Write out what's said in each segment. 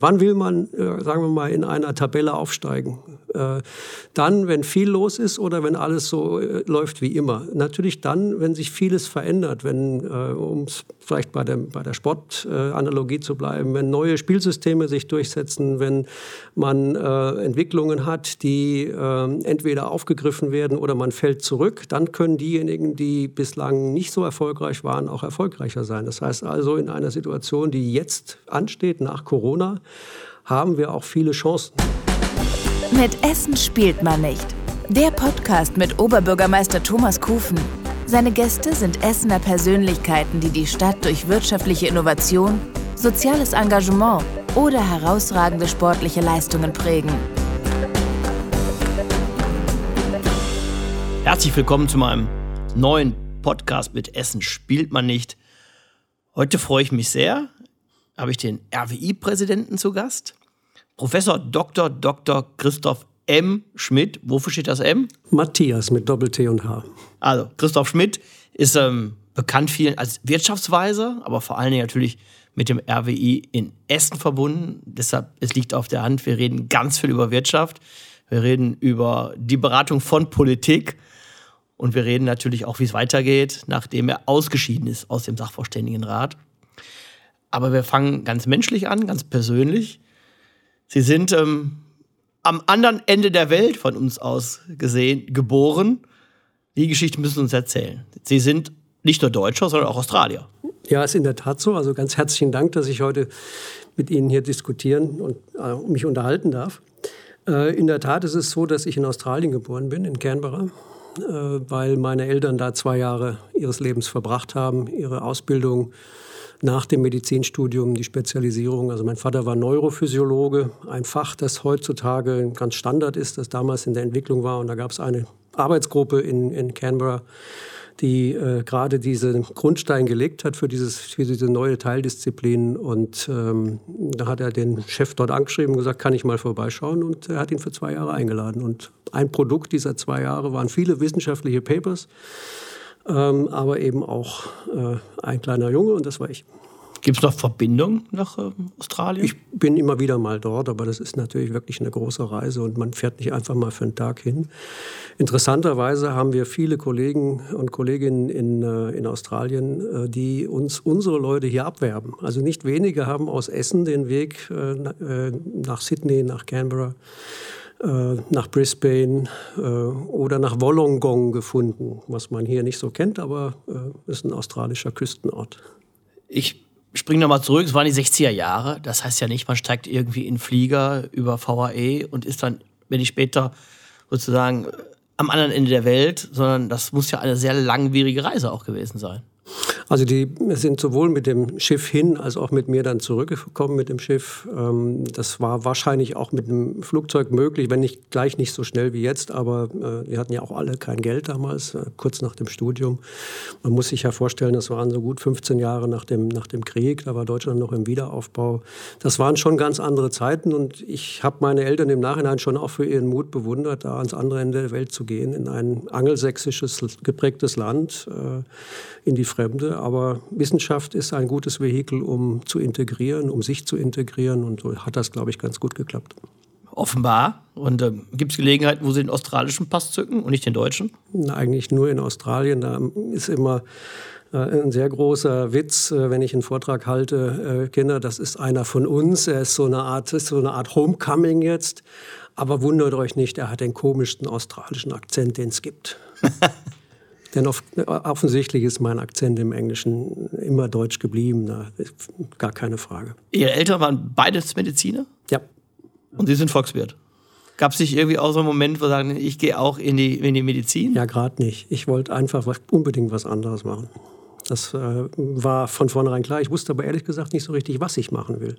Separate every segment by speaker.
Speaker 1: Wann will man, äh, sagen wir mal, in einer Tabelle aufsteigen? Äh, dann, wenn viel los ist oder wenn alles so äh, läuft wie immer? Natürlich dann, wenn sich vieles verändert, wenn, um vielleicht bei der, bei der Sportanalogie zu bleiben, wenn neue Spielsysteme sich durchsetzen, wenn man Entwicklungen hat, die entweder aufgegriffen werden oder man fällt zurück, dann können diejenigen, die bislang nicht so erfolgreich waren, auch erfolgreicher sein. Das heißt also, in einer Situation, die jetzt ansteht nach Corona, haben wir auch viele Chancen.
Speaker 2: Mit Essen spielt man nicht. Der Podcast mit Oberbürgermeister Thomas Kufen. Seine Gäste sind Essener Persönlichkeiten, die die Stadt durch wirtschaftliche Innovation, soziales Engagement oder herausragende sportliche Leistungen prägen.
Speaker 3: Herzlich willkommen zu meinem neuen Podcast mit Essen spielt man nicht. Heute freue ich mich sehr, habe ich den RWI-Präsidenten zu Gast. Professor Dr. Dr. Christoph M. Schmidt. Wofür steht das M?
Speaker 1: Matthias mit Doppel-T und H.
Speaker 3: Also, Christoph Schmidt ist ähm, bekannt vielen als Wirtschaftsweise, aber vor allen Dingen natürlich mit dem RWI in Essen verbunden. Deshalb, es liegt auf der Hand, wir reden ganz viel über Wirtschaft. Wir reden über die Beratung von Politik. Und wir reden natürlich auch, wie es weitergeht, nachdem er ausgeschieden ist aus dem Sachverständigenrat. Aber wir fangen ganz menschlich an, ganz persönlich. Sie sind ähm, am anderen Ende der Welt von uns aus gesehen geboren. Die Geschichte müssen uns erzählen. Sie sind nicht nur Deutscher, sondern auch Australier.
Speaker 1: Ja, ist in der Tat so. Also ganz herzlichen Dank, dass ich heute mit Ihnen hier diskutieren und äh, mich unterhalten darf. Äh, in der Tat ist es so, dass ich in Australien geboren bin, in Canberra, äh, weil meine Eltern da zwei Jahre ihres Lebens verbracht haben, ihre Ausbildung nach dem Medizinstudium die Spezialisierung. Also mein Vater war Neurophysiologe, ein Fach, das heutzutage ganz Standard ist, das damals in der Entwicklung war. Und da gab es eine Arbeitsgruppe in, in Canberra, die äh, gerade diesen Grundstein gelegt hat für, dieses, für diese neue Teildisziplin. Und ähm, da hat er den Chef dort angeschrieben und gesagt, kann ich mal vorbeischauen? Und er hat ihn für zwei Jahre eingeladen. Und ein Produkt dieser zwei Jahre waren viele wissenschaftliche Papers ähm, aber eben auch äh, ein kleiner Junge und das war ich.
Speaker 3: Gibt es noch Verbindungen nach äh, Australien?
Speaker 1: Ich bin immer wieder mal dort, aber das ist natürlich wirklich eine große Reise und man fährt nicht einfach mal für einen Tag hin. Interessanterweise haben wir viele Kollegen und Kolleginnen in, äh, in Australien, äh, die uns unsere Leute hier abwerben. Also nicht wenige haben aus Essen den Weg äh, äh, nach Sydney, nach Canberra nach Brisbane äh, oder nach Wollongong gefunden, was man hier nicht so kennt, aber äh, ist ein australischer Küstenort.
Speaker 3: Ich springe nochmal zurück, es waren die 60er Jahre. Das heißt ja nicht, man steigt irgendwie in Flieger über VAE und ist dann, wenn ich später sozusagen am anderen Ende der Welt, sondern das muss ja eine sehr langwierige Reise auch gewesen sein.
Speaker 1: Also die sind sowohl mit dem Schiff hin als auch mit mir dann zurückgekommen mit dem Schiff. Ähm, das war wahrscheinlich auch mit dem Flugzeug möglich, wenn nicht gleich nicht so schnell wie jetzt, aber äh, wir hatten ja auch alle kein Geld damals, äh, kurz nach dem Studium. Man muss sich ja vorstellen, das waren so gut 15 Jahre nach dem, nach dem Krieg, da war Deutschland noch im Wiederaufbau. Das waren schon ganz andere Zeiten und ich habe meine Eltern im Nachhinein schon auch für ihren Mut bewundert, da ans andere Ende der Welt zu gehen, in ein angelsächsisches geprägtes Land, äh, in die Fremde aber Wissenschaft ist ein gutes Vehikel, um zu integrieren, um sich zu integrieren und so hat das, glaube ich, ganz gut geklappt.
Speaker 3: Offenbar. Und äh, gibt es Gelegenheiten, wo Sie den australischen Pass zücken und nicht den deutschen?
Speaker 1: Na, eigentlich nur in Australien. Da ist immer äh, ein sehr großer Witz, äh, wenn ich einen Vortrag halte, äh, Kinder, das ist einer von uns. Er ist so eine Art, ist so eine Art Homecoming jetzt. Aber wundert euch nicht, er hat den komischsten australischen Akzent, den es gibt. Denn offensichtlich ist mein Akzent im Englischen immer deutsch geblieben, da gar keine Frage.
Speaker 3: Ihre Eltern waren beides Mediziner?
Speaker 1: Ja.
Speaker 3: Und Sie sind Volkswirt? Gab es nicht irgendwie auch so einen Moment, wo Sie sagen, ich gehe auch in die, in die Medizin?
Speaker 1: Ja, gerade nicht. Ich wollte einfach was, unbedingt was anderes machen. Das äh, war von vornherein klar. Ich wusste aber ehrlich gesagt nicht so richtig, was ich machen will.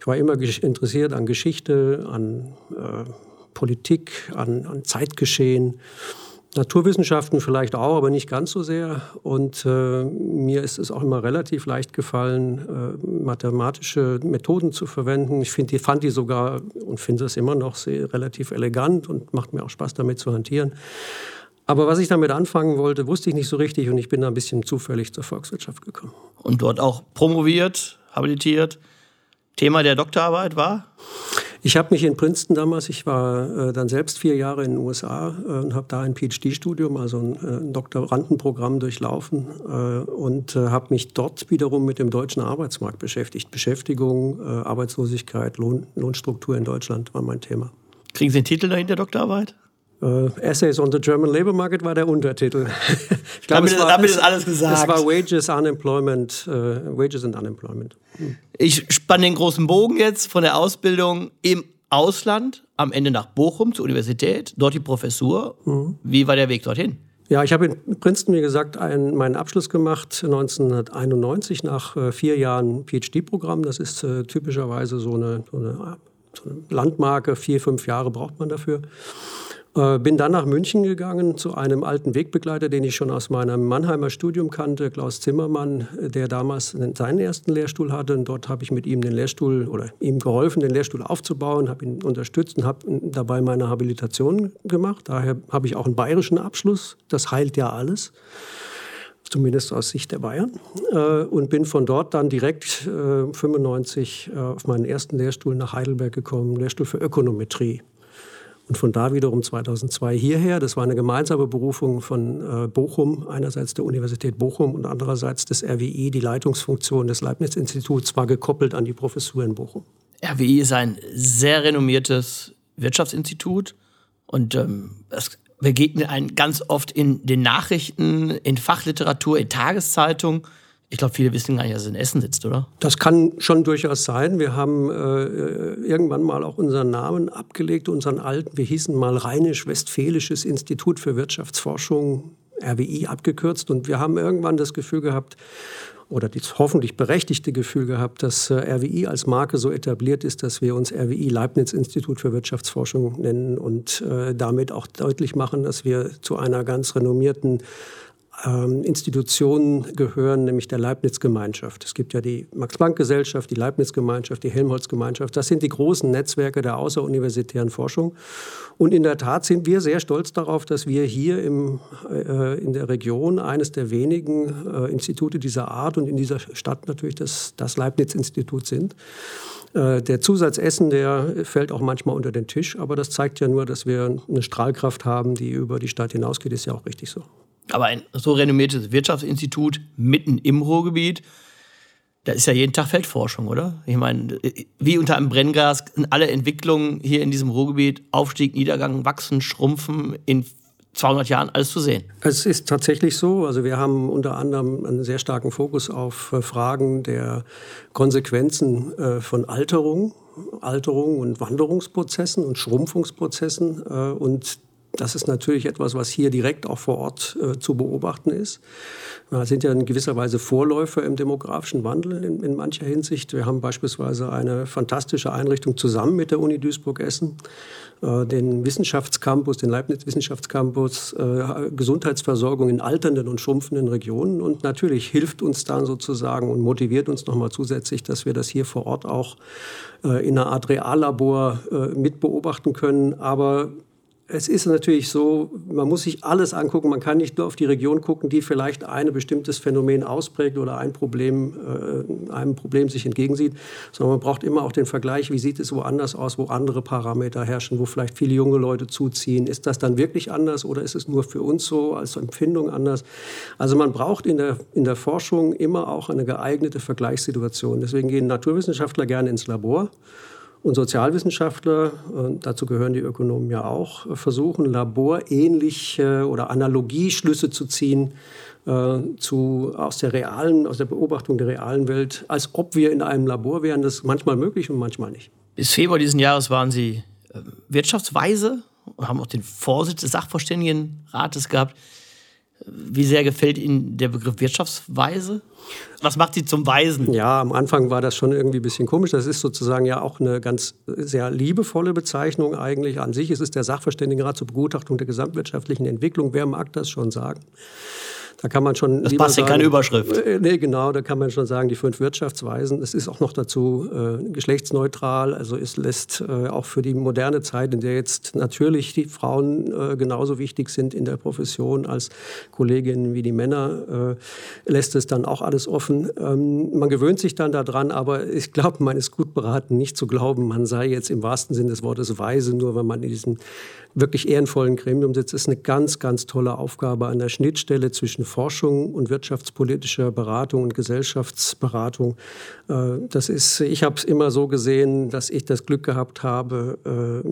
Speaker 1: Ich war immer interessiert an Geschichte, an äh, Politik, an, an Zeitgeschehen. Naturwissenschaften vielleicht auch, aber nicht ganz so sehr. Und äh, mir ist es auch immer relativ leicht gefallen, äh, mathematische Methoden zu verwenden. Ich find, fand die sogar und finde es immer noch sehr, relativ elegant und macht mir auch Spaß, damit zu hantieren. Aber was ich damit anfangen wollte, wusste ich nicht so richtig und ich bin da ein bisschen zufällig zur Volkswirtschaft gekommen.
Speaker 3: Und dort auch promoviert, habilitiert. Thema der Doktorarbeit war?
Speaker 1: Ich habe mich in Princeton damals, ich war äh, dann selbst vier Jahre in den USA äh, und habe da ein PhD-Studium, also ein, äh, ein, Doktorandenprogramm durchlaufen äh, und äh, habe mich dort wiederum mit dem deutschen Arbeitsmarkt beschäftigt. Beschäftigung, Arbeitslosigkeit, Lohn, Lohnstruktur in Deutschland war mein Thema.
Speaker 3: Kriegen Sie den Titel dahinter, Doktorarbeit?
Speaker 1: Uh, Essays on the German Labor Market war der Untertitel.
Speaker 3: ich glaube, damit, war, damit ist alles gesagt.
Speaker 1: Es war Wages, Unemployment, uh, Wages and Unemployment.
Speaker 3: Hm. Ich spanne den großen Bogen jetzt von der Ausbildung im Ausland, am Ende nach Bochum zur Universität, dort die Professur. Mhm. Wie war der Weg dorthin?
Speaker 1: Ja, ich habe in Princeton, wie gesagt, einen, meinen Abschluss gemacht 1991 nach äh, vier Jahren PhD-Programm. Das ist äh, typischerweise so eine, so eine, so eine Landmarke. Vier, fünf Jahre braucht man dafür. Äh, bin dann nach München gegangen zu einem alten Wegbegleiter, den ich schon aus meinem Mannheimer Studium kannte, Klaus Zimmermann, der damals seinen ersten Lehrstuhl hatte. Und dort habe ich mit ihm den Lehrstuhl oder ihm geholfen, den Lehrstuhl aufzubauen, habe ihn unterstützt und habe dabei meine Habilitation gemacht. Daher habe ich auch einen bayerischen Abschluss. Das heilt ja alles zumindest aus Sicht der Bayern, äh, und bin von dort dann direkt äh, 95 äh, auf meinen ersten Lehrstuhl nach Heidelberg gekommen, Lehrstuhl für Ökonometrie. Und von da wiederum 2002 hierher. Das war eine gemeinsame Berufung von äh, Bochum, einerseits der Universität Bochum und andererseits des RWI, die Leitungsfunktion des Leibniz-Instituts, war gekoppelt an die Professur in Bochum.
Speaker 3: RWI ist ein sehr renommiertes Wirtschaftsinstitut und ähm, es begegnet einen ganz oft in den Nachrichten, in Fachliteratur, in Tageszeitungen. Ich glaube, viele wissen gar nicht, dass es in Essen sitzt, oder?
Speaker 1: Das kann schon durchaus sein. Wir haben äh, irgendwann mal auch unseren Namen abgelegt, unseren alten. Wir hießen mal Rheinisch-Westfälisches Institut für Wirtschaftsforschung, RWI abgekürzt. Und wir haben irgendwann das Gefühl gehabt, oder das hoffentlich berechtigte Gefühl gehabt, dass äh, RWI als Marke so etabliert ist, dass wir uns RWI Leibniz Institut für Wirtschaftsforschung nennen und äh, damit auch deutlich machen, dass wir zu einer ganz renommierten Institutionen gehören, nämlich der Leibniz-Gemeinschaft. Es gibt ja die Max-Planck-Gesellschaft, die Leibniz-Gemeinschaft, die Helmholtz-Gemeinschaft. Das sind die großen Netzwerke der außeruniversitären Forschung. Und in der Tat sind wir sehr stolz darauf, dass wir hier im, äh, in der Region eines der wenigen äh, Institute dieser Art und in dieser Stadt natürlich das, das Leibniz-Institut sind. Äh, der Zusatz Essen, der fällt auch manchmal unter den Tisch, aber das zeigt ja nur, dass wir eine Strahlkraft haben, die über die Stadt hinausgeht, ist ja auch richtig so.
Speaker 3: Aber ein so renommiertes Wirtschaftsinstitut mitten im Ruhrgebiet, da ist ja jeden Tag Feldforschung, oder? Ich meine, wie unter einem Brennglas alle Entwicklungen hier in diesem Ruhrgebiet, Aufstieg, Niedergang, Wachsen, Schrumpfen in 200 Jahren alles zu sehen.
Speaker 1: Es ist tatsächlich so. Also wir haben unter anderem einen sehr starken Fokus auf äh, Fragen der Konsequenzen äh, von Alterung, Alterung und Wanderungsprozessen und Schrumpfungsprozessen äh, und das ist natürlich etwas, was hier direkt auch vor Ort äh, zu beobachten ist. Wir sind ja in gewisser Weise Vorläufer im demografischen Wandel in, in, mancher Hinsicht. Wir haben beispielsweise eine fantastische Einrichtung zusammen mit der Uni Duisburg-Essen, äh, den Wissenschaftscampus, den Leibniz-Wissenschaftscampus, äh, Gesundheitsversorgung in alternden und schrumpfenden Regionen. Und natürlich hilft uns dann sozusagen und motiviert uns nochmal zusätzlich, dass wir das hier vor Ort auch äh, in einer Art Reallabor äh, mit beobachten können. Aber es ist natürlich so, man muss sich alles angucken. Man kann nicht nur auf die Region gucken, die vielleicht ein bestimmtes Phänomen ausprägt oder ein Problem, äh, einem Problem sich entgegensieht, sondern man braucht immer auch den Vergleich, wie sieht es woanders aus, wo andere Parameter herrschen, wo vielleicht viele junge Leute zuziehen. Ist das dann wirklich anders oder ist es nur für uns so als Empfindung anders? Also man braucht in der, in der Forschung immer auch eine geeignete Vergleichssituation. Deswegen gehen Naturwissenschaftler gerne ins Labor und Sozialwissenschaftler, dazu gehören die Ökonomen ja auch, versuchen laborähnliche oder Analogieschlüsse zu ziehen äh, zu, aus der realen, aus der Beobachtung der realen Welt, als ob wir in einem Labor wären. Das ist manchmal möglich und manchmal nicht.
Speaker 3: Bis Februar diesen Jahres waren Sie äh, Wirtschaftsweise und haben auch den Vorsitz des Sachverständigenrates gehabt. Wie sehr gefällt Ihnen der Begriff Wirtschaftsweise? Was macht Sie zum Weisen?
Speaker 1: Ja, am Anfang war das schon irgendwie ein bisschen komisch. Das ist sozusagen ja auch eine ganz sehr liebevolle Bezeichnung eigentlich. An sich ist es der Sachverständigenrat zur Begutachtung der gesamtwirtschaftlichen Entwicklung. Wer mag das schon sagen? Da kann man schon.
Speaker 3: Das passt in keine Überschrift.
Speaker 1: Äh, nee, genau, da kann man schon sagen, die fünf Wirtschaftsweisen. Es ist auch noch dazu äh, geschlechtsneutral. Also es lässt äh, auch für die moderne Zeit, in der jetzt natürlich die Frauen äh, genauso wichtig sind in der Profession als Kolleginnen wie die Männer, äh, lässt es dann auch alles offen. Ähm, man gewöhnt sich dann daran, aber ich glaube, man ist gut beraten, nicht zu glauben, man sei jetzt im wahrsten Sinne des Wortes weise, nur wenn man in diesem wirklich ehrenvollen Gremium sitzt. Ist eine ganz, ganz tolle Aufgabe an der Schnittstelle zwischen Forschung und wirtschaftspolitischer Beratung und Gesellschaftsberatung. Äh, das ist, ich habe es immer so gesehen, dass ich das Glück gehabt habe, äh,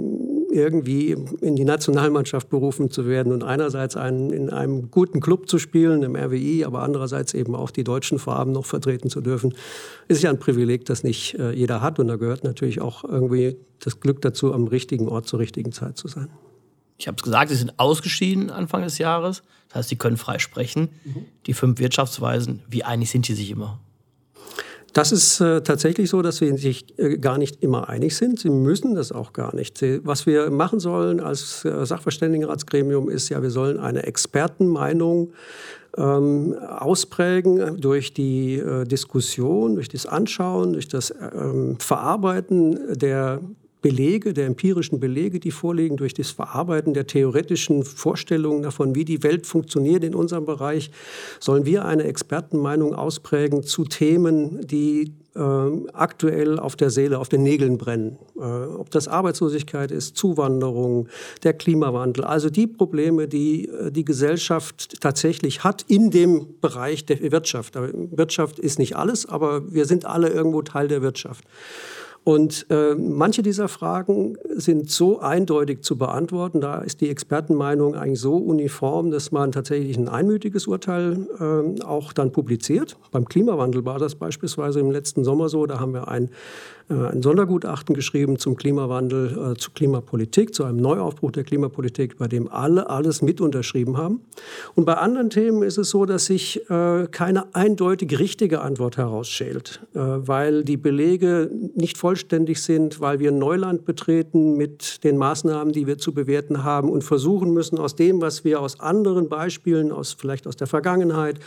Speaker 1: irgendwie in die Nationalmannschaft berufen zu werden und einerseits einen, in einem guten Club zu spielen, im RWI, aber andererseits eben auch die deutschen Farben noch vertreten zu dürfen, ist ja ein Privileg, das nicht äh, jeder hat. Und da gehört natürlich auch irgendwie das Glück dazu, am richtigen Ort zur richtigen Zeit zu sein.
Speaker 3: Ich habe es gesagt, Sie sind ausgeschieden Anfang des Jahres. Das heißt, Sie können frei sprechen. Mhm. Die fünf Wirtschaftsweisen, wie einig sind die sich immer?
Speaker 1: Das ist äh, tatsächlich so, dass wir sich äh, gar nicht immer einig sind. Sie müssen das auch gar nicht. Was wir machen sollen als äh, Sachverständigenratsgremium ist ja, wir sollen eine Expertenmeinung ähm, ausprägen durch die äh, Diskussion, durch das Anschauen, durch das ähm, Verarbeiten der Belege, der empirischen Belege, die vorliegen, durch das Verarbeiten der theoretischen Vorstellungen davon, wie die Welt funktioniert in unserem Bereich, sollen wir eine Expertenmeinung ausprägen zu Themen, die äh, aktuell auf der Seele, auf den Nägeln brennen. Äh, ob das Arbeitslosigkeit ist, Zuwanderung, der Klimawandel, also die Probleme, die äh, die Gesellschaft tatsächlich hat in dem Bereich der Wirtschaft. Wirtschaft ist nicht alles, aber wir sind alle irgendwo Teil der Wirtschaft. Und äh, manche dieser Fragen sind so eindeutig zu beantworten, da ist die Expertenmeinung eigentlich so uniform, dass man tatsächlich ein einmütiges Urteil äh, auch dann publiziert. Beim Klimawandel war das beispielsweise im letzten Sommer so, da haben wir ein ein Sondergutachten geschrieben zum Klimawandel, äh, zu Klimapolitik, zu einem Neuaufbruch der Klimapolitik, bei dem alle alles mit unterschrieben haben. Und bei anderen Themen ist es so, dass sich äh, keine eindeutig richtige Antwort herausschält, weil die Belege nicht vollständig sind, weil wir Neuland betreten mit den Maßnahmen, die wir zu bewerten haben und versuchen müssen, aus dem, was wir aus anderen Beispielen, aus, vielleicht aus der Vergangenheit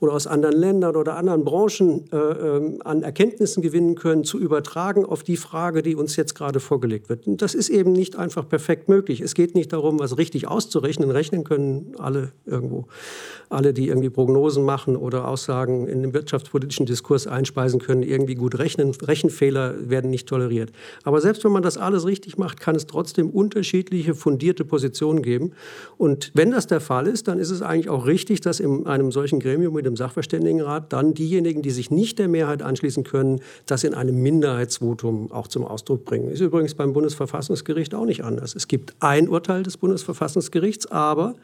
Speaker 1: oder aus anderen Ländern oder anderen Branchen äh, ähm, an Erkenntnissen gewinnen können, zu übertragen übertragen auf die Frage, die uns jetzt gerade vorgelegt wird. Und das ist eben nicht einfach perfekt möglich. Es geht nicht darum, was richtig auszurechnen. Rechnen können alle irgendwo. Alle, die irgendwie Prognosen machen oder Aussagen in den wirtschaftspolitischen Diskurs einspeisen können, irgendwie gut rechnen. Rechenfehler werden nicht toleriert. Aber selbst wenn man das alles richtig macht, kann es trotzdem unterschiedliche fundierte Positionen geben. Und wenn das der Fall ist, dann ist es eigentlich auch richtig, dass in einem solchen Gremium mit dem Sachverständigenrat dann diejenigen, die sich nicht der Mehrheit anschließen können, das in einem Minderheits Mehrheitsvotum auch zum Ausdruck bringen. Ist übrigens beim Bundesverfassungsgericht auch nicht anders. Es gibt ein Urteil des Bundesverfassungsgerichts, aber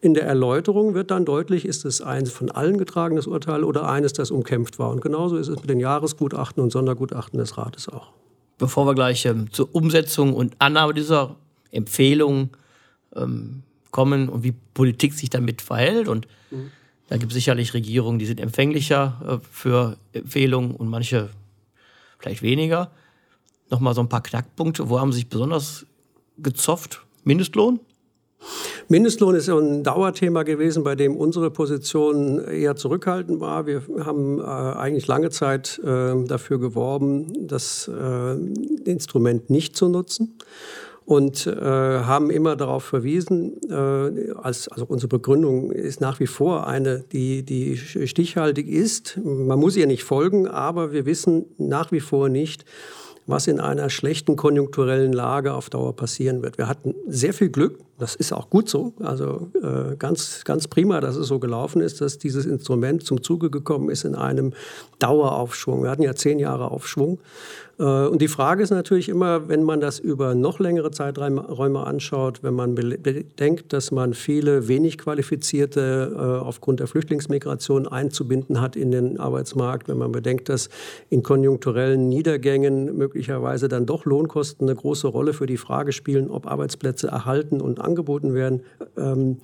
Speaker 1: in der Erläuterung wird dann deutlich, ist es ein von allen getragenes Urteil oder eines, das umkämpft war. Und genauso ist es mit den Jahresgutachten und Sondergutachten des Rates auch.
Speaker 3: Bevor wir gleich ähm, zur Umsetzung und Annahme dieser Empfehlungen ähm, kommen und wie Politik sich damit verhält und mhm. da gibt es sicherlich Regierungen, die sind empfänglicher äh, für Empfehlungen und manche vielleicht weniger. Nochmal so ein paar Knackpunkte. Wo haben Sie sich besonders gezofft? Mindestlohn?
Speaker 1: Mindestlohn ist ein Dauerthema gewesen, bei dem unsere Position eher zurückhaltend war. Wir haben äh, eigentlich lange Zeit äh, dafür geworben, das äh, Instrument nicht zu nutzen und äh, haben immer darauf verwiesen, äh, als, also unsere Begründung ist nach wie vor eine, die, die stichhaltig ist. Man muss ihr nicht folgen, aber wir wissen nach wie vor nicht, was in einer schlechten konjunkturellen Lage auf Dauer passieren wird. Wir hatten sehr viel Glück, das ist auch gut so, also äh, ganz, ganz prima, dass es so gelaufen ist, dass dieses Instrument zum Zuge gekommen ist in einem Daueraufschwung. Wir hatten ja zehn Jahre Aufschwung äh, und die Frage ist natürlich immer, wenn man das über noch längere Zeiträume anschaut, wenn man bedenkt, dass man viele wenig qualifizierte äh, aufgrund der Flüchtlingsmigration einzubinden hat in den Arbeitsmarkt, wenn man bedenkt, dass in konjunkturellen Niedergängen möglicherweise dann doch Lohnkosten eine große Rolle für die Frage spielen, ob Arbeitsplätze erhalten und angeboten werden, ähm,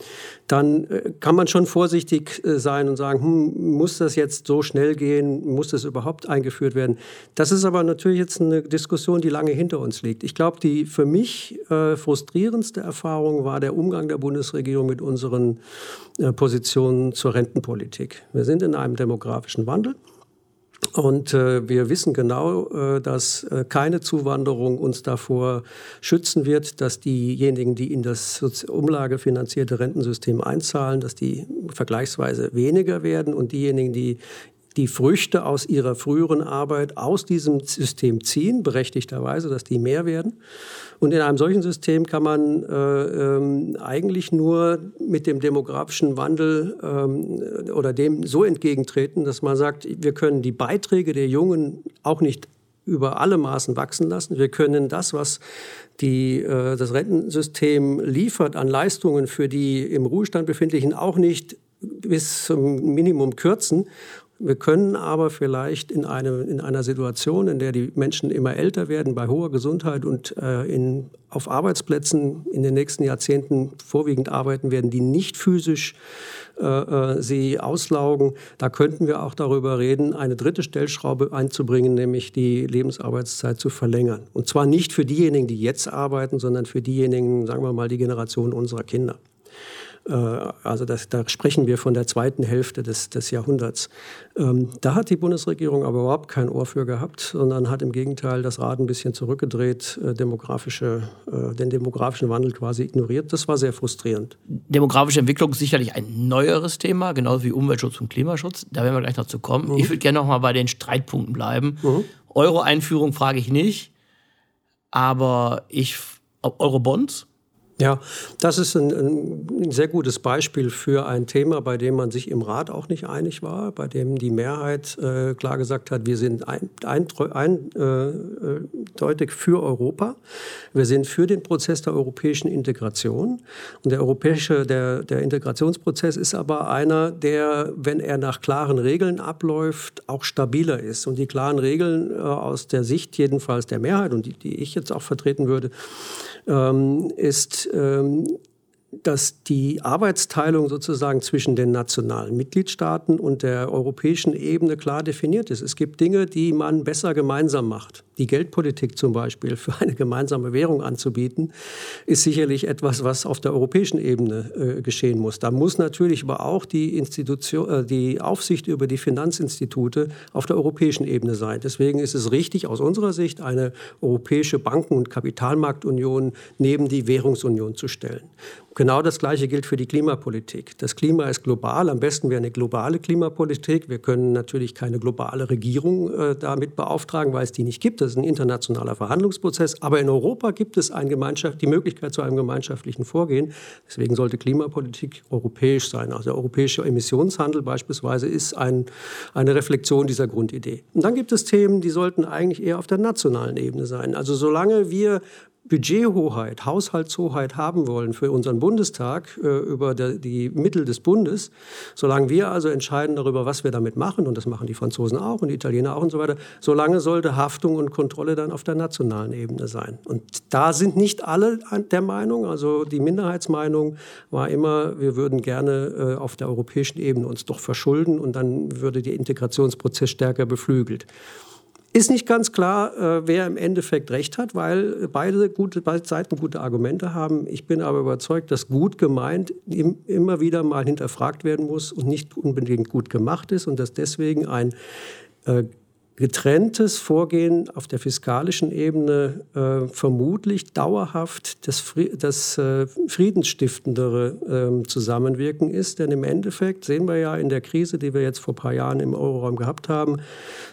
Speaker 1: dann äh, kann man schon vorsichtig äh, sein und sagen, hm, muss das jetzt so schnell gehen, muss das überhaupt eingeführt werden? Das ist aber natürlich jetzt eine Diskussion, die lange hinter uns liegt. Ich glaube, die für mich äh, frustrierendste Erfahrung war der Umgang der Bundesregierung mit unseren äh, Positionen zur Rentenpolitik. Wir sind in einem demografischen Wandel. Und äh, wir wissen genau, äh, dass äh, keine Zuwanderung uns davor schützen wird, dass diejenigen, die in das umlagefinanzierte Rentensystem einzahlen, dass die vergleichsweise weniger werden. Und diejenigen, die die Früchte aus ihrer früheren Arbeit aus diesem System ziehen, berechtigterweise, dass die mehr werden. Und in einem solchen System kann man äh, ähm, eigentlich nur mit dem demografischen Wandel ähm, oder dem so entgegentreten, dass man sagt, wir können die Beiträge der Jungen auch nicht über alle Maßen wachsen lassen. Wir können das, was die, äh, das Rentensystem liefert an Leistungen für die im Ruhestand befindlichen, auch nicht bis zum Minimum kürzen. Wir können aber vielleicht in, eine, in einer Situation, in der die Menschen immer älter werden, bei hoher Gesundheit und äh, in, auf Arbeitsplätzen in den nächsten Jahrzehnten vorwiegend arbeiten werden, die nicht physisch äh, äh, sie auslaugen, da könnten wir auch darüber reden, eine dritte Stellschraube einzubringen, nämlich die Lebensarbeitszeit zu verlängern. Und zwar nicht für diejenigen, die jetzt arbeiten, sondern für diejenigen, sagen wir mal, die Generation unserer Kinder. Äh, also das, da sprechen wir von der zweiten Hälfte des, des Jahrhunderts. Ähm, da hat die Bundesregierung aber überhaupt kein Ohr für gehabt, sondern hat im Gegenteil das Rad ein bisschen zurückgedreht, äh, demografische, äh, den demografischen Wandel quasi ignoriert. Das war sehr frustrierend.
Speaker 3: Demografische Entwicklung ist sicherlich ein neueres Thema, genauso wie Umweltschutz und Klimaschutz. Da werden wir gleich noch zu kommen. Mhm. Ich würde gerne noch mal bei den Streitpunkten bleiben. Mhm. Euro-Einführung frage ich nicht, aber ich Euro-Bonds
Speaker 1: ja, das ist ein, ein, sehr gutes Beispiel für ein Thema, bei dem man sich im Rat auch nicht einig war, bei dem die Mehrheit äh, klar gesagt hat, wir sind eindeutig ein, äh, für Europa, wir sind für den Prozess der europäischen Integration. Und der europäische, der, der Integrationsprozess ist aber einer, der, wenn er nach klaren Regeln abläuft, auch stabiler ist. Und die klaren Regeln äh, aus der Sicht jedenfalls der Mehrheit und die, die ich jetzt auch vertreten würde, ähm, ist, ähm, dass die Arbeitsteilung sozusagen zwischen den nationalen Mitgliedstaaten und der europäischen Ebene klar definiert ist. Es gibt Dinge, die man besser gemeinsam macht die Geldpolitik zum Beispiel für eine gemeinsame Währung anzubieten, ist sicherlich etwas, was auf der europäischen Ebene äh, geschehen muss. Da muss natürlich aber auch die, Institution, äh, die Aufsicht über die Finanzinstitute auf der europäischen Ebene sein. Deswegen ist es richtig aus unserer Sicht, eine europäische Banken- und Kapitalmarktunion neben die Währungsunion zu stellen. Genau das Gleiche gilt für die Klimapolitik. Das Klima ist global. Am besten wäre eine globale Klimapolitik. Wir können natürlich keine globale Regierung äh, damit beauftragen, weil es die nicht gibt. Das ist ein internationaler Verhandlungsprozess. Aber in Europa gibt es ein die Möglichkeit zu einem gemeinschaftlichen Vorgehen. Deswegen sollte Klimapolitik europäisch sein. Also der europäische Emissionshandel beispielsweise ist ein, eine Reflexion dieser Grundidee. Und dann gibt es Themen, die sollten eigentlich eher auf der nationalen Ebene sein. Also solange wir Budgethoheit, Haushaltshoheit haben wollen für unseren Bundestag äh, über der, die Mittel des Bundes, solange wir also entscheiden darüber, was wir damit machen, und das machen die Franzosen auch und die Italiener auch und so weiter, solange sollte Haftung und Kontrolle dann auf der nationalen Ebene sein. Und da sind nicht alle der Meinung, also die Minderheitsmeinung war immer, wir würden gerne äh, auf der europäischen Ebene uns doch verschulden und dann würde der Integrationsprozess stärker beflügelt. Ist nicht ganz klar, äh, wer im Endeffekt recht hat, weil beide, gute, beide Seiten gute Argumente haben. Ich bin aber überzeugt, dass gut gemeint immer wieder mal hinterfragt werden muss und nicht unbedingt gut gemacht ist und dass deswegen ein äh, getrenntes Vorgehen auf der fiskalischen Ebene äh, vermutlich dauerhaft das, das äh, friedensstiftendere äh, Zusammenwirken ist. Denn im Endeffekt sehen wir ja in der Krise, die wir jetzt vor ein paar Jahren im Euroraum gehabt haben,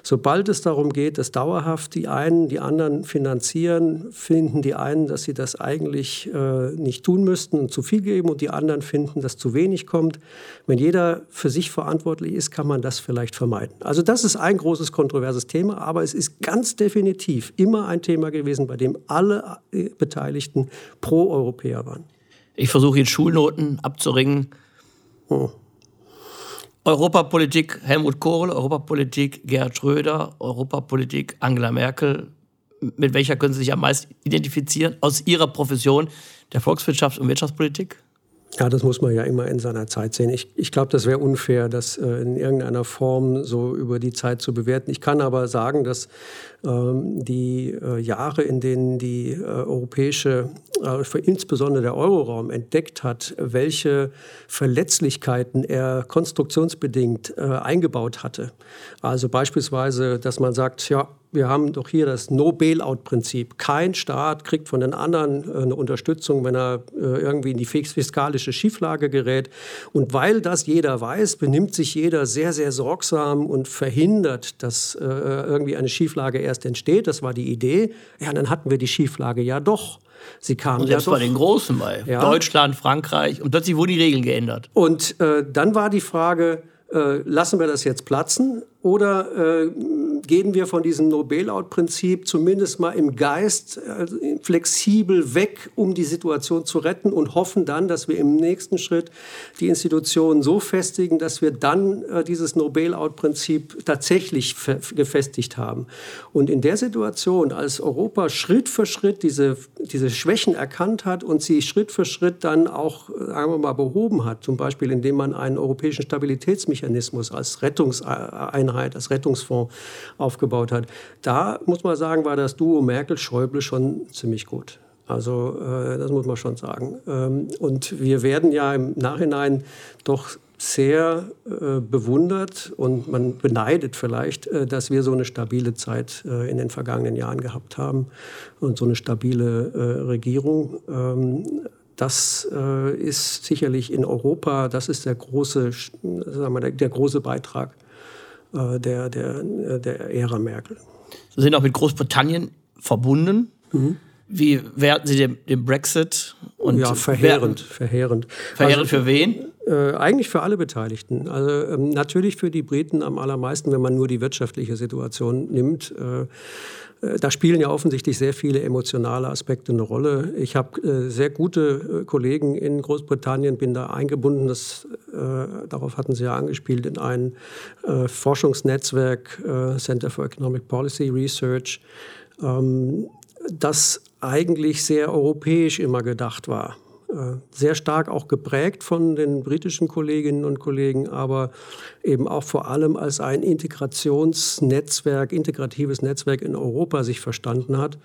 Speaker 1: sobald es darum geht, dass dauerhaft die einen die anderen finanzieren, finden die einen, dass sie das eigentlich äh, nicht tun müssten und zu viel geben und die anderen finden, dass zu wenig kommt. Wenn jeder für sich verantwortlich ist, kann man das vielleicht vermeiden. Also das ist ein großes Kontrovers kontroverses Thema, aber es ist ganz definitiv immer ein Thema gewesen, bei dem alle äh, Beteiligten Pro-Europäer waren.
Speaker 3: Ich versuche jetzt Schulnoten abzuringen. Oh. Europapolitik Helmut Kohl, Europapolitik Gerhard Schröder, Europapolitik Angela Merkel. mit welcher können Sie sich am meisten identifizieren aus Ihrer Profession der Volkswirtschaft und Wirtschaftspolitik?
Speaker 1: Ja, das muss man ja immer in seiner Zeit sehen. Ich, ich glaube, das wäre unfair, das äh, in irgendeiner Form so über die Zeit zu bewerten. Ich kann aber sagen, dass ähm, die äh, Jahre, in denen die äh, europäische, äh, insbesondere der Euroraum, entdeckt hat, welche Verletzlichkeiten er konstruktionsbedingt äh, eingebaut hatte. Also beispielsweise, dass man sagt, ja, wir haben doch hier das No-Bailout-Prinzip. Kein Staat kriegt von den anderen äh, eine Unterstützung, wenn er äh, irgendwie in die fiskalische Schieflage gerät. Und weil das jeder weiß, benimmt sich jeder sehr, sehr sorgsam und verhindert, dass äh, irgendwie eine Schieflage erst entsteht. Das war die Idee. Ja, dann hatten wir die Schieflage ja doch. Sie kamen
Speaker 3: und ja doch. bei den Großen bei ja. Deutschland, Frankreich und plötzlich wurden die Regeln geändert.
Speaker 1: Und äh, dann war die Frage, äh, lassen wir das jetzt platzen oder äh, gehen wir von diesem No-Bailout-Prinzip zumindest mal im Geist äh, flexibel weg, um die Situation zu retten und hoffen dann, dass wir im nächsten Schritt die Institutionen so festigen, dass wir dann äh, dieses No-Bailout-Prinzip tatsächlich gefestigt haben. Und in der Situation, als Europa Schritt für Schritt diese, diese Schwächen erkannt hat und sie Schritt für Schritt dann auch, äh, sagen wir mal, behoben hat, zum Beispiel indem man einen europäischen Stabilitätsmechanismus als Rettungseinheit, als Rettungsfonds aufgebaut hat. Da muss man sagen, war das Duo Merkel-Schäuble schon ziemlich gut. Also äh, das muss man schon sagen. Ähm, und wir werden ja im Nachhinein doch sehr äh, bewundert und man beneidet vielleicht, äh, dass wir so eine stabile Zeit äh, in den vergangenen Jahren gehabt haben und so eine stabile äh, Regierung. Ähm, das äh, ist sicherlich in Europa, das ist der große, sagen wir, der, der große Beitrag äh, der, der, der Ära Merkel.
Speaker 3: Sie sind auch mit Großbritannien verbunden. Mhm. Wie werten Sie den, den Brexit?
Speaker 1: Und ja, verheerend, verheerend.
Speaker 3: Verheerend also, für wen?
Speaker 1: Äh, eigentlich für alle Beteiligten. Also ähm, natürlich für die Briten am allermeisten, wenn man nur die wirtschaftliche Situation nimmt. Äh, äh, da spielen ja offensichtlich sehr viele emotionale Aspekte eine Rolle. Ich habe äh, sehr gute äh, Kollegen in Großbritannien, bin da eingebunden, das, äh, darauf hatten Sie ja angespielt, in ein äh, Forschungsnetzwerk, äh, Center for Economic Policy Research, ähm, das eigentlich sehr europäisch immer gedacht war. Äh, sehr stark auch geprägt von den britischen Kolleginnen und Kollegen, aber eben auch vor allem als ein Integrationsnetzwerk, integratives Netzwerk in Europa sich verstanden hat.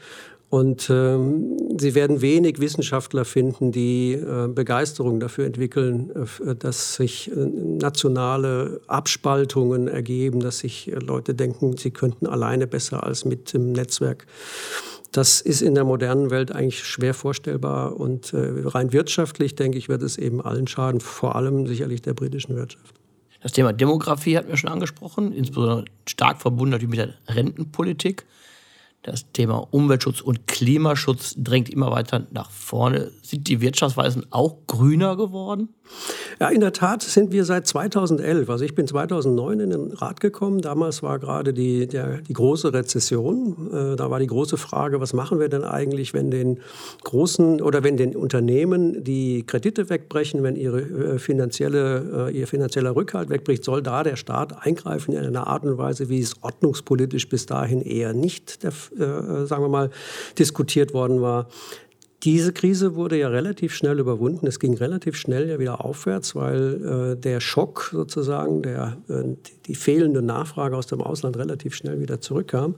Speaker 1: Und ähm, Sie werden wenig Wissenschaftler finden, die äh, Begeisterung dafür entwickeln, äh, dass sich äh, nationale Abspaltungen ergeben, dass sich äh, Leute denken, sie könnten alleine besser als mit dem Netzwerk das ist in der modernen Welt eigentlich schwer vorstellbar. Und äh, rein wirtschaftlich, denke ich, wird es eben allen schaden, vor allem sicherlich der britischen Wirtschaft.
Speaker 3: Das Thema Demografie hat mir schon angesprochen, insbesondere stark verbunden natürlich mit der Rentenpolitik. Das Thema Umweltschutz und Klimaschutz drängt immer weiter nach vorne. Sind die Wirtschaftsweisen auch grüner geworden?
Speaker 1: Ja, in der Tat sind wir seit 2011, also ich bin 2009 in den Rat gekommen. Damals war gerade die, der, die große Rezession. Äh, da war die große Frage, was machen wir denn eigentlich, wenn den großen oder wenn den Unternehmen die Kredite wegbrechen, wenn ihre äh, finanzielle, äh, ihr finanzieller Rückhalt wegbricht, soll da der Staat eingreifen in einer Art und Weise, wie es ordnungspolitisch bis dahin eher nicht der äh, sagen wir mal, diskutiert worden war. Diese Krise wurde ja relativ schnell überwunden. Es ging relativ schnell ja wieder aufwärts, weil äh, der Schock sozusagen, der, äh, die fehlende Nachfrage aus dem Ausland relativ schnell wieder zurückkam.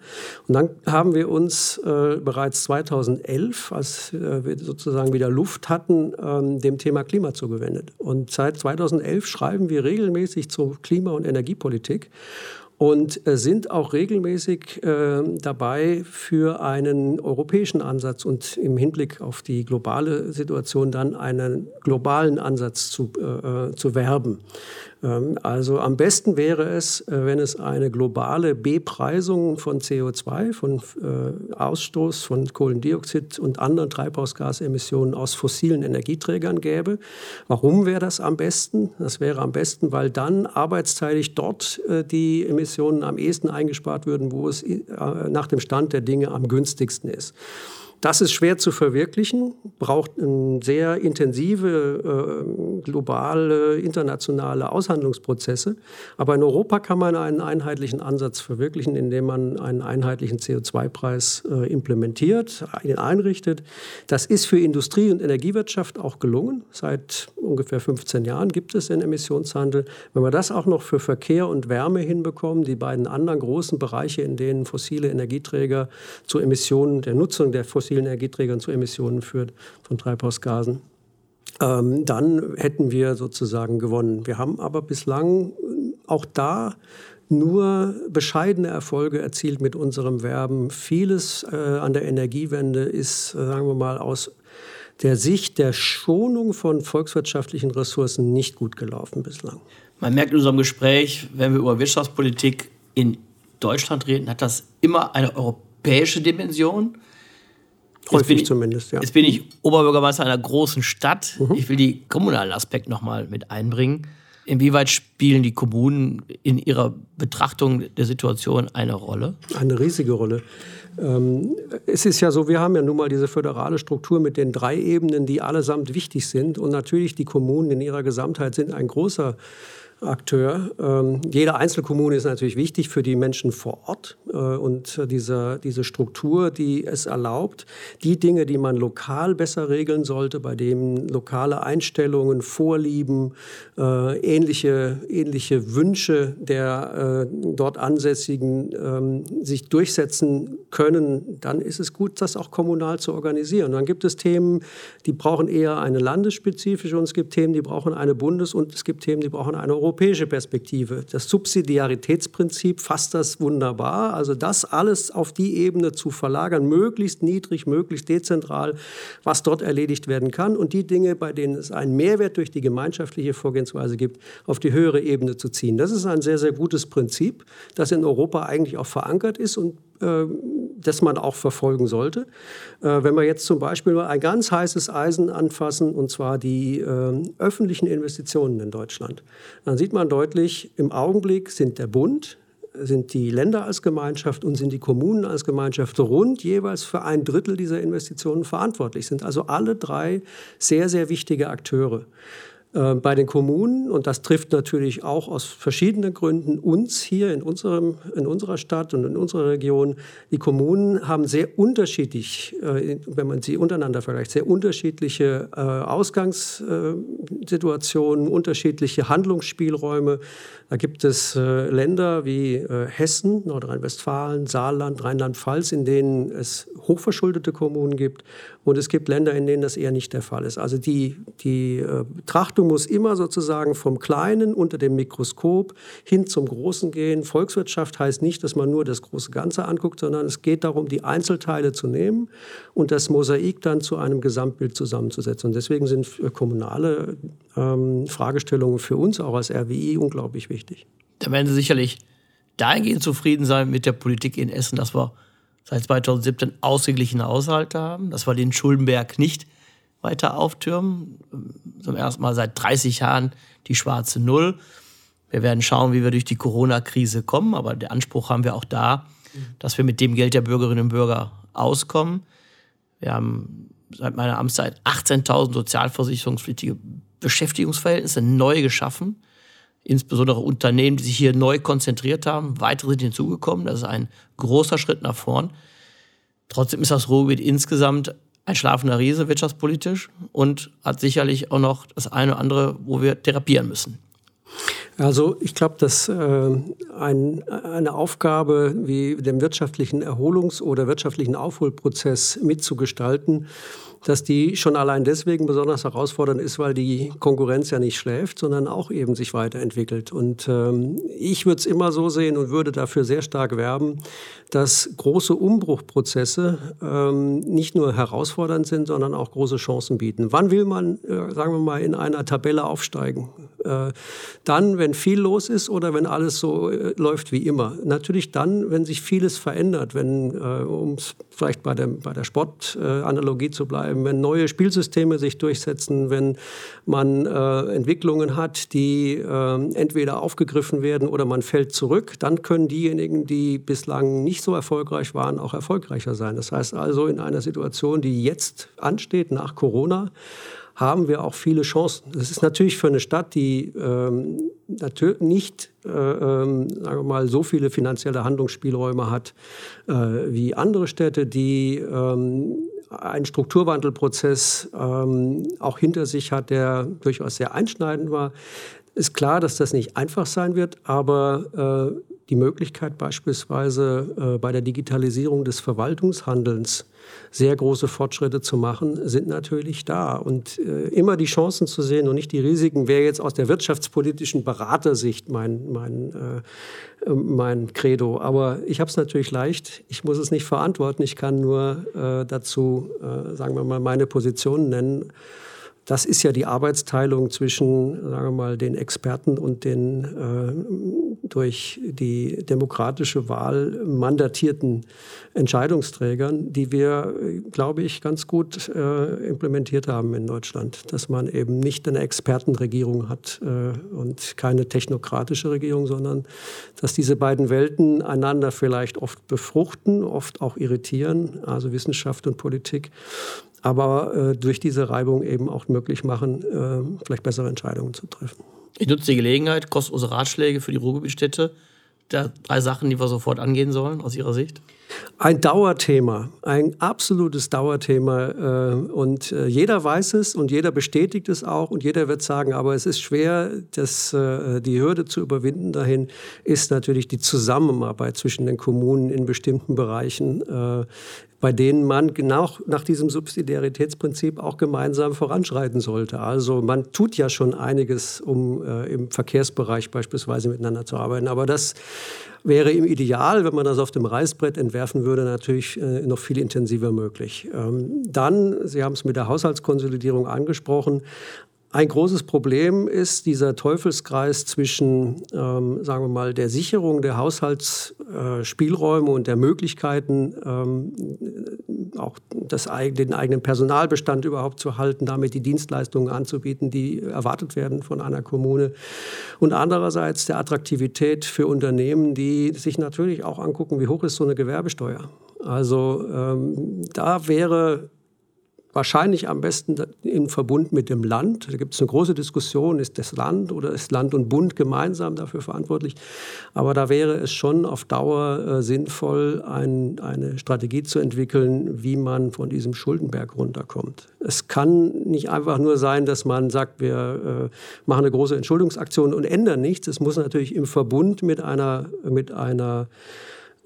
Speaker 1: Und dann haben wir uns äh, bereits 2011, als äh, wir sozusagen wieder Luft hatten, ähm, dem Thema Klima zugewendet. Und seit 2011 schreiben wir regelmäßig zur Klima- und Energiepolitik und äh, sind auch regelmäßig äh, dabei, für einen europäischen Ansatz und im Hinblick auf die globale Situation dann einen globalen Ansatz zu, äh, äh zu werben. Ähm, also am besten wäre es, äh, wenn es eine globale Bepreisung von CO2, von äh, Ausstoß von Kohlendioxid und anderen Treibhausgasemissionen aus fossilen Energieträgern gäbe. Warum wäre das am besten? Das wäre am besten, weil dann arbeitsteilig dort äh, die Emissionen am ehesten eingespart würden, wo es nach dem Stand der Dinge am günstigsten ist. Das ist schwer zu verwirklichen, braucht sehr intensive äh, globale, internationale Aushandlungsprozesse. Aber in Europa kann man einen einheitlichen Ansatz verwirklichen, indem man einen einheitlichen CO2-Preis äh, implementiert, ihn einrichtet. Das ist für Industrie und Energiewirtschaft auch gelungen. Seit ungefähr 15 Jahren gibt es den Emissionshandel. Wenn wir das auch noch für Verkehr und Wärme hinbekommen, die beiden anderen großen Bereiche, in denen fossile Energieträger zu Emissionen, der Nutzung der fossilen fossilen Energieträgern zu Emissionen führt von Treibhausgasen. Ähm, dann hätten wir sozusagen gewonnen. Wir haben aber bislang auch da nur bescheidene Erfolge erzielt mit unserem Werben. Vieles äh, an der Energiewende ist, äh, sagen wir mal, aus der Sicht der Schonung von volkswirtschaftlichen Ressourcen nicht gut gelaufen bislang.
Speaker 3: Man merkt in unserem Gespräch, wenn wir über Wirtschaftspolitik in Deutschland reden, hat das immer eine europäische Dimension.
Speaker 1: Häufig
Speaker 3: ich,
Speaker 1: zumindest, ja.
Speaker 3: Jetzt bin ich Oberbürgermeister einer großen Stadt. Mhm. Ich will die kommunalen Aspekt nochmal mit einbringen. Inwieweit spielen die Kommunen in ihrer Betrachtung der Situation eine Rolle?
Speaker 1: Eine riesige Rolle. Ähm, es ist ja so, wir haben ja nun mal diese föderale Struktur mit den drei Ebenen, die allesamt wichtig sind. Und natürlich die Kommunen in ihrer Gesamtheit sind ein großer Akteur. Ähm, jede Einzelkommune ist natürlich wichtig für die Menschen vor Ort äh, und diese, diese Struktur, die es erlaubt, die Dinge, die man lokal besser regeln sollte, bei denen lokale Einstellungen, Vorlieben, äh, ähnliche, ähnliche Wünsche der äh, dort Ansässigen ähm, sich durchsetzen können, dann ist es gut, das auch kommunal zu organisieren. Dann gibt es Themen, die brauchen eher eine landesspezifische und es gibt Themen, die brauchen eine Bundes- und es gibt Themen, die brauchen eine europäische Perspektive. Das Subsidiaritätsprinzip fasst das wunderbar. Also das alles auf die Ebene zu verlagern, möglichst niedrig, möglichst dezentral, was dort erledigt werden kann und die Dinge, bei denen es einen Mehrwert durch die gemeinschaftliche Vorgehensweise gibt, auf die höhere Ebene zu ziehen. Das ist ein sehr, sehr gutes Prinzip, das in Europa eigentlich auch verankert ist und das man auch verfolgen sollte. Äh, wenn wir jetzt zum Beispiel ein ganz heißes Eisen anfassen, und zwar die äh, öffentlichen Investitionen in Deutschland, dann sieht man deutlich, im Augenblick sind der Bund, sind die Länder als Gemeinschaft und sind die Kommunen als Gemeinschaft rund jeweils für ein Drittel dieser Investitionen verantwortlich, sind also alle drei sehr, sehr wichtige Akteure. Äh, bei den Kommunen, und das trifft natürlich auch aus verschiedenen Gründen uns hier in, unserem, in unserer Stadt und in unserer Region, die Kommunen haben sehr unterschiedlich, äh, wenn man sie untereinander vergleicht, sehr unterschiedliche äh, Ausgangssituationen, unterschiedliche Handlungsspielräume. Da gibt es Länder wie Hessen, Nordrhein-Westfalen, Saarland, Rheinland-Pfalz, in denen es hochverschuldete Kommunen gibt. Und es gibt Länder, in denen das eher nicht der Fall ist. Also die, die Betrachtung muss immer sozusagen vom Kleinen unter dem Mikroskop hin zum Großen gehen. Volkswirtschaft heißt nicht, dass man nur das große Ganze anguckt, sondern es geht darum, die Einzelteile zu nehmen und das Mosaik dann zu einem Gesamtbild zusammenzusetzen. Und deswegen sind kommunale ähm, Fragestellungen für uns auch als RWI unglaublich wichtig.
Speaker 3: Da werden Sie sicherlich dahingehend zufrieden sein mit der Politik in Essen, dass wir seit 2017 ausgeglichene Haushalte haben, dass wir den Schuldenberg nicht weiter auftürmen. Zum ersten Mal seit 30 Jahren die schwarze Null. Wir werden schauen, wie wir durch die Corona-Krise kommen, aber der Anspruch haben wir auch da, dass wir mit dem Geld der Bürgerinnen und Bürger auskommen. Wir haben seit meiner Amtszeit 18.000 sozialversicherungspflichtige Beschäftigungsverhältnisse neu geschaffen. Insbesondere Unternehmen, die sich hier neu konzentriert haben. Weitere sind hinzugekommen. Das ist ein großer Schritt nach vorn. Trotzdem ist das Ruhrgebiet insgesamt ein schlafender Riese wirtschaftspolitisch und hat sicherlich auch noch das eine oder andere, wo wir therapieren müssen.
Speaker 1: Also ich glaube, dass äh, ein, eine Aufgabe wie den wirtschaftlichen Erholungs- oder wirtschaftlichen Aufholprozess mitzugestalten, dass die schon allein deswegen besonders herausfordernd ist, weil die Konkurrenz ja nicht schläft, sondern auch eben sich weiterentwickelt. Und ähm, ich würde es immer so sehen und würde dafür sehr stark werben, dass große Umbruchprozesse ähm, nicht nur herausfordernd sind, sondern auch große Chancen bieten. Wann will man, äh, sagen wir mal, in einer Tabelle aufsteigen? Äh, dann, wenn viel los ist oder wenn alles so äh, läuft wie immer. Natürlich dann, wenn sich vieles verändert, wenn, äh, um vielleicht bei der, bei der Sportanalogie zu bleiben, wenn neue Spielsysteme sich durchsetzen, wenn man äh, Entwicklungen hat, die äh, entweder aufgegriffen werden oder man fällt zurück, dann können diejenigen, die bislang nicht so erfolgreich waren, auch erfolgreicher sein. Das heißt also, in einer Situation, die jetzt ansteht nach Corona, haben wir auch viele Chancen. Das ist natürlich für eine Stadt, die ähm, natürlich nicht, äh, ähm, sagen wir mal, so viele finanzielle Handlungsspielräume hat äh, wie andere Städte, die ähm, einen Strukturwandelprozess ähm, auch hinter sich hat, der durchaus sehr einschneidend war. Ist klar, dass das nicht einfach sein wird, aber äh, die Möglichkeit beispielsweise äh, bei der Digitalisierung des Verwaltungshandelns sehr große Fortschritte zu machen, sind natürlich da. Und äh, immer die Chancen zu sehen und nicht die Risiken, wäre jetzt aus der wirtschaftspolitischen Beratersicht mein, mein, äh, mein Credo. Aber ich habe es natürlich leicht. Ich muss es nicht verantworten. Ich kann nur äh, dazu, äh, sagen wir mal, meine Position nennen. Das ist ja die Arbeitsteilung zwischen, sagen wir mal, den Experten und den äh, durch die demokratische Wahl mandatierten Entscheidungsträgern, die wir, glaube ich, ganz gut äh, implementiert haben in Deutschland. Dass man eben nicht eine Expertenregierung hat äh, und keine technokratische Regierung, sondern dass diese beiden Welten einander vielleicht oft befruchten, oft auch irritieren, also Wissenschaft und Politik aber äh, durch diese Reibung eben auch möglich machen, äh, vielleicht bessere Entscheidungen zu treffen.
Speaker 3: Ich nutze die Gelegenheit, kostenlose Ratschläge für die Ruhrgebietstädte. Da drei Sachen, die wir sofort angehen sollen, aus Ihrer Sicht?
Speaker 1: Ein Dauerthema, ein absolutes Dauerthema. Äh, und äh, jeder weiß es und jeder bestätigt es auch und jeder wird sagen, aber es ist schwer, das, äh, die Hürde zu überwinden dahin, ist natürlich die Zusammenarbeit zwischen den Kommunen in bestimmten Bereichen bei denen man genau nach diesem Subsidiaritätsprinzip auch gemeinsam voranschreiten sollte. Also man tut ja schon einiges, um äh, im Verkehrsbereich beispielsweise miteinander zu arbeiten. Aber das wäre im Ideal, wenn man das auf dem Reißbrett entwerfen würde, natürlich äh, noch viel intensiver möglich. Ähm, dann, Sie haben es mit der Haushaltskonsolidierung angesprochen, ein großes Problem ist dieser Teufelskreis zwischen, ähm, sagen wir mal, der Sicherung der Haushaltsspielräume äh, und der Möglichkeiten, ähm, auch das, den eigenen Personalbestand überhaupt zu halten, damit die Dienstleistungen anzubieten, die erwartet werden von einer Kommune. Und andererseits der Attraktivität für Unternehmen, die sich natürlich auch angucken, wie hoch ist so eine Gewerbesteuer. Also ähm, da wäre wahrscheinlich am besten im Verbund mit dem Land. Da gibt es eine große Diskussion, ist das Land oder ist Land und Bund gemeinsam dafür verantwortlich. Aber da wäre es schon auf Dauer äh, sinnvoll, ein, eine Strategie zu entwickeln, wie man von diesem Schuldenberg runterkommt. Es kann nicht einfach nur sein, dass man sagt, wir äh, machen eine große Entschuldungsaktion und ändern nichts. Es muss natürlich im Verbund mit einer, mit einer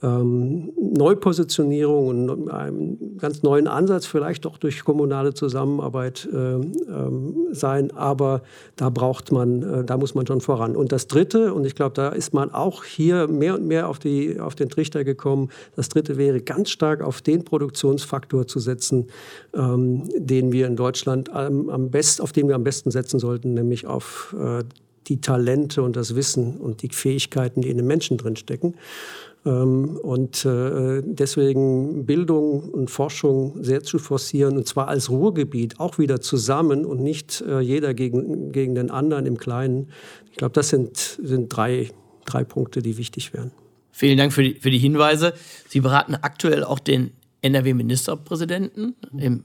Speaker 1: ähm, Neupositionierung und einem ganz neuen Ansatz, vielleicht auch durch kommunale Zusammenarbeit äh, ähm, sein. Aber da braucht man, äh, da muss man schon voran. Und das Dritte, und ich glaube, da ist man auch hier mehr und mehr auf, die, auf den Trichter gekommen, das Dritte wäre ganz stark auf den Produktionsfaktor zu setzen, ähm, den wir in Deutschland am, am best, auf den wir am besten setzen sollten, nämlich auf äh, die Talente und das Wissen und die Fähigkeiten, die in den Menschen drinstecken. Ähm, und äh, deswegen Bildung und Forschung sehr zu forcieren, und zwar als Ruhrgebiet auch wieder zusammen und nicht äh, jeder gegen, gegen den anderen im Kleinen. Ich glaube, das sind, sind drei, drei Punkte, die wichtig wären.
Speaker 3: Vielen Dank für die, für die Hinweise. Sie beraten aktuell auch den NRW-Ministerpräsidenten in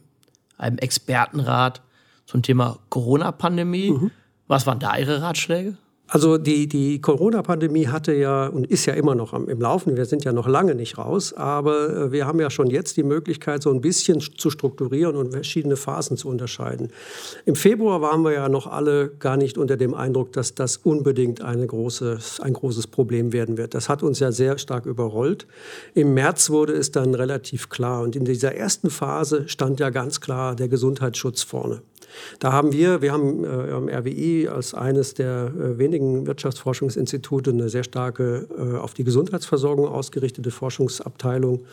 Speaker 3: einem Expertenrat zum Thema Corona-Pandemie. Mhm. Was waren da Ihre Ratschläge?
Speaker 1: Also die, die Corona-Pandemie hatte ja und ist ja immer noch im Laufen. Wir sind ja noch lange nicht raus, aber äh, wir haben ja schon jetzt die Möglichkeit, so ein bisschen zu strukturieren und verschiedene Phasen zu unterscheiden. Im Februar waren wir ja noch alle gar nicht unter dem Eindruck, dass das unbedingt eine große, ein großes Problem werden wird. Das hat uns ja sehr stark überrollt. Im März wurde es dann relativ klar und in dieser ersten Phase stand ja ganz klar der Gesundheitsschutz vorne. Da haben wir, wir haben äh, am RWI als eines der äh, wenigen Wirtschaftsforschungsinstitute eine sehr starke äh, auf die Gesundheitsversorgung ausgerichtete Forschungsabteilung.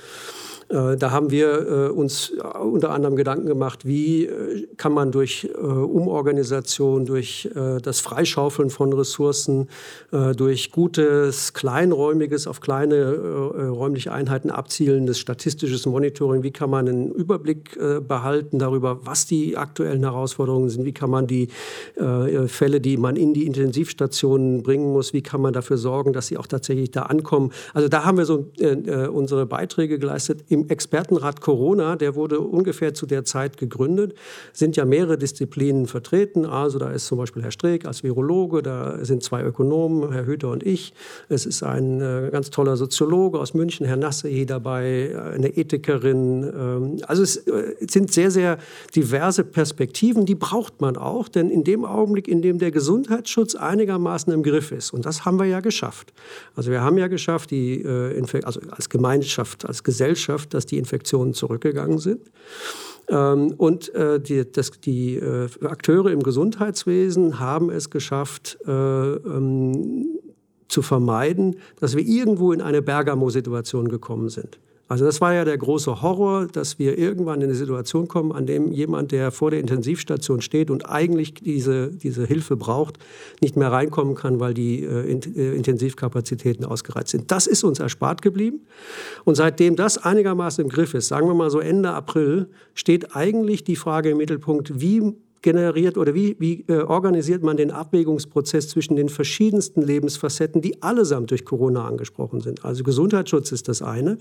Speaker 1: Äh, da haben wir äh, uns unter anderem Gedanken gemacht, wie kann man durch Umorganisation, durch das Freischaufeln von Ressourcen, durch gutes, kleinräumiges, auf kleine räumliche Einheiten abzielendes statistisches Monitoring, wie kann man einen Überblick behalten darüber, was die aktuellen Herausforderungen sind, wie kann man die Fälle, die man in die Intensivstationen bringen muss, wie kann man dafür sorgen, dass sie auch tatsächlich da ankommen. Also da haben wir so unsere Beiträge geleistet. Im Expertenrat Corona, der wurde ungefähr zu der Zeit gegründet, sind ja mehrere Disziplinen vertreten. Also da ist zum Beispiel Herr Streeck als Virologe, da sind zwei Ökonomen, Herr Hüter und ich. Es ist ein äh, ganz toller Soziologe aus München, Herr Nassei dabei, eine Ethikerin. Ähm, also es äh, sind sehr, sehr diverse Perspektiven, die braucht man auch, denn in dem Augenblick, in dem der Gesundheitsschutz einigermaßen im Griff ist, und das haben wir ja geschafft. Also wir haben ja geschafft, die, äh, also als Gemeinschaft, als Gesellschaft, dass die Infektionen zurückgegangen sind. Ähm, und äh, die, das, die äh, Akteure im Gesundheitswesen haben es geschafft, äh, ähm, zu vermeiden, dass wir irgendwo in eine Bergamo-Situation gekommen sind. Also das war ja der große Horror, dass wir irgendwann in eine Situation kommen, an dem jemand, der vor der Intensivstation steht und eigentlich diese, diese Hilfe braucht, nicht mehr reinkommen kann, weil die äh, äh Intensivkapazitäten ausgereizt sind. Das ist uns erspart geblieben. Und seitdem das einigermaßen im Griff ist, sagen wir mal so Ende April, steht eigentlich die Frage im Mittelpunkt, wie generiert oder wie, wie äh, organisiert man den Abwägungsprozess zwischen den verschiedensten Lebensfacetten, die allesamt durch Corona angesprochen sind. Also Gesundheitsschutz ist das eine.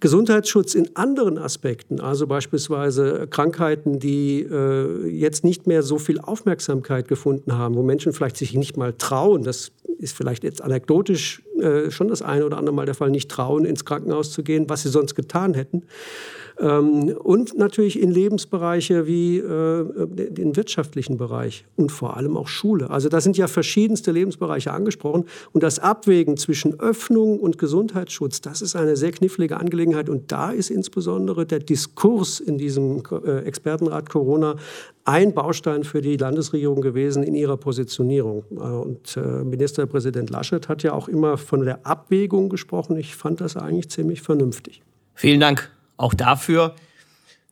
Speaker 1: Gesundheitsschutz in anderen Aspekten, also beispielsweise Krankheiten, die äh, jetzt nicht mehr so viel Aufmerksamkeit gefunden haben, wo Menschen vielleicht sich nicht mal trauen, das ist vielleicht jetzt anekdotisch äh, schon das eine oder andere Mal der Fall, nicht trauen, ins Krankenhaus zu gehen, was sie sonst getan hätten. Ähm, und natürlich in Lebensbereiche wie äh, den wirtschaftlichen Bereich und vor allem auch Schule. Also da sind ja verschiedenste Lebensbereiche angesprochen. Und das Abwägen zwischen Öffnung und Gesundheitsschutz, das ist eine sehr knifflige Angelegenheit. Und da ist insbesondere der Diskurs in diesem äh, Expertenrat Corona ein Baustein für die Landesregierung gewesen in ihrer Positionierung. Äh, und Ministerpräsident Laschet hat ja auch immer von der Abwägung gesprochen. Ich fand das eigentlich ziemlich vernünftig.
Speaker 3: Vielen Dank auch dafür.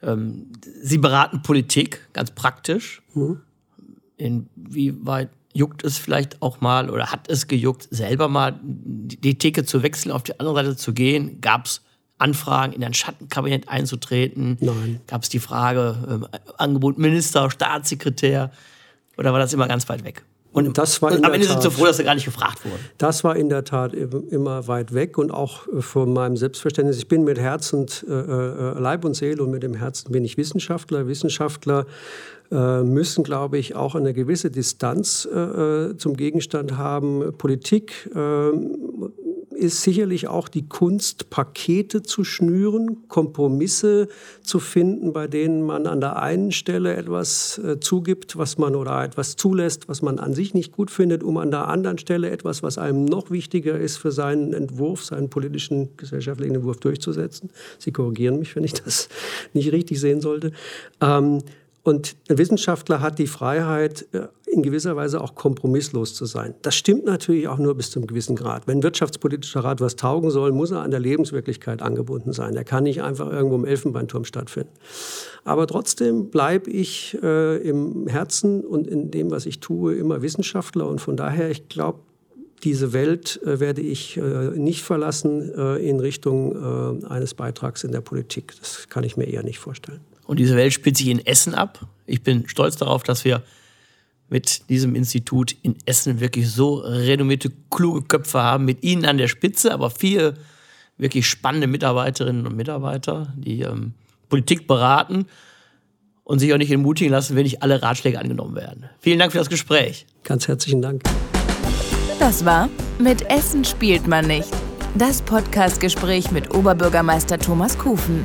Speaker 3: Ähm, Sie beraten Politik ganz praktisch. Mhm. Inwieweit juckt es vielleicht auch mal oder hat es gejuckt, selber mal die Theke zu wechseln, auf die andere Seite zu gehen? Gab es Anfragen, in ein Schattenkabinett einzutreten?
Speaker 1: Nein.
Speaker 3: Gab es die Frage, äh, Angebot Minister, Staatssekretär? Oder war das immer ganz weit weg? Und, das war und am Ende sind sie froh, dass sie gar nicht gefragt wurden.
Speaker 1: Das war in der Tat immer weit weg und auch äh, von meinem Selbstverständnis. Ich bin mit Herz und äh, äh, Leib und Seele und mit dem Herzen bin ich Wissenschaftler. Wissenschaftler äh, müssen, glaube ich, auch eine gewisse Distanz äh, zum Gegenstand haben. Politik ist sicherlich auch die Kunst, Pakete zu schnüren, Kompromisse zu finden, bei denen man an der einen Stelle etwas äh, zugibt, was man oder etwas zulässt, was man an sich nicht gut findet, um an der anderen Stelle etwas, was einem noch wichtiger ist, für seinen Entwurf, seinen politischen, gesellschaftlichen Entwurf durchzusetzen. Sie korrigieren mich, wenn ich das nicht richtig sehen sollte. Ähm, und ein Wissenschaftler hat die Freiheit, äh, in gewisser Weise auch kompromisslos zu sein. Das stimmt natürlich auch nur bis zum gewissen Grad. Wenn ein wirtschaftspolitischer Rat was taugen soll, muss er an der Lebenswirklichkeit angebunden sein. Er kann nicht einfach irgendwo im Elfenbeinturm stattfinden. Aber trotzdem bleibe ich äh, im Herzen und in dem, was ich tue, immer Wissenschaftler. Und von daher, ich glaube, diese Welt äh, werde ich äh, nicht verlassen äh, in Richtung äh, eines Beitrags in der Politik. Das kann ich mir eher nicht vorstellen.
Speaker 3: Und diese Welt spielt sich in Essen ab. Ich bin stolz darauf, dass wir mit diesem Institut in Essen wirklich so renommierte, kluge Köpfe haben, mit Ihnen an der Spitze, aber viele wirklich spannende Mitarbeiterinnen und Mitarbeiter, die ähm, Politik beraten und sich auch nicht entmutigen lassen, wenn nicht alle Ratschläge angenommen werden. Vielen Dank für das Gespräch.
Speaker 1: Ganz herzlichen Dank.
Speaker 2: Das war Mit Essen spielt man nicht. Das Podcastgespräch mit Oberbürgermeister Thomas Kufen.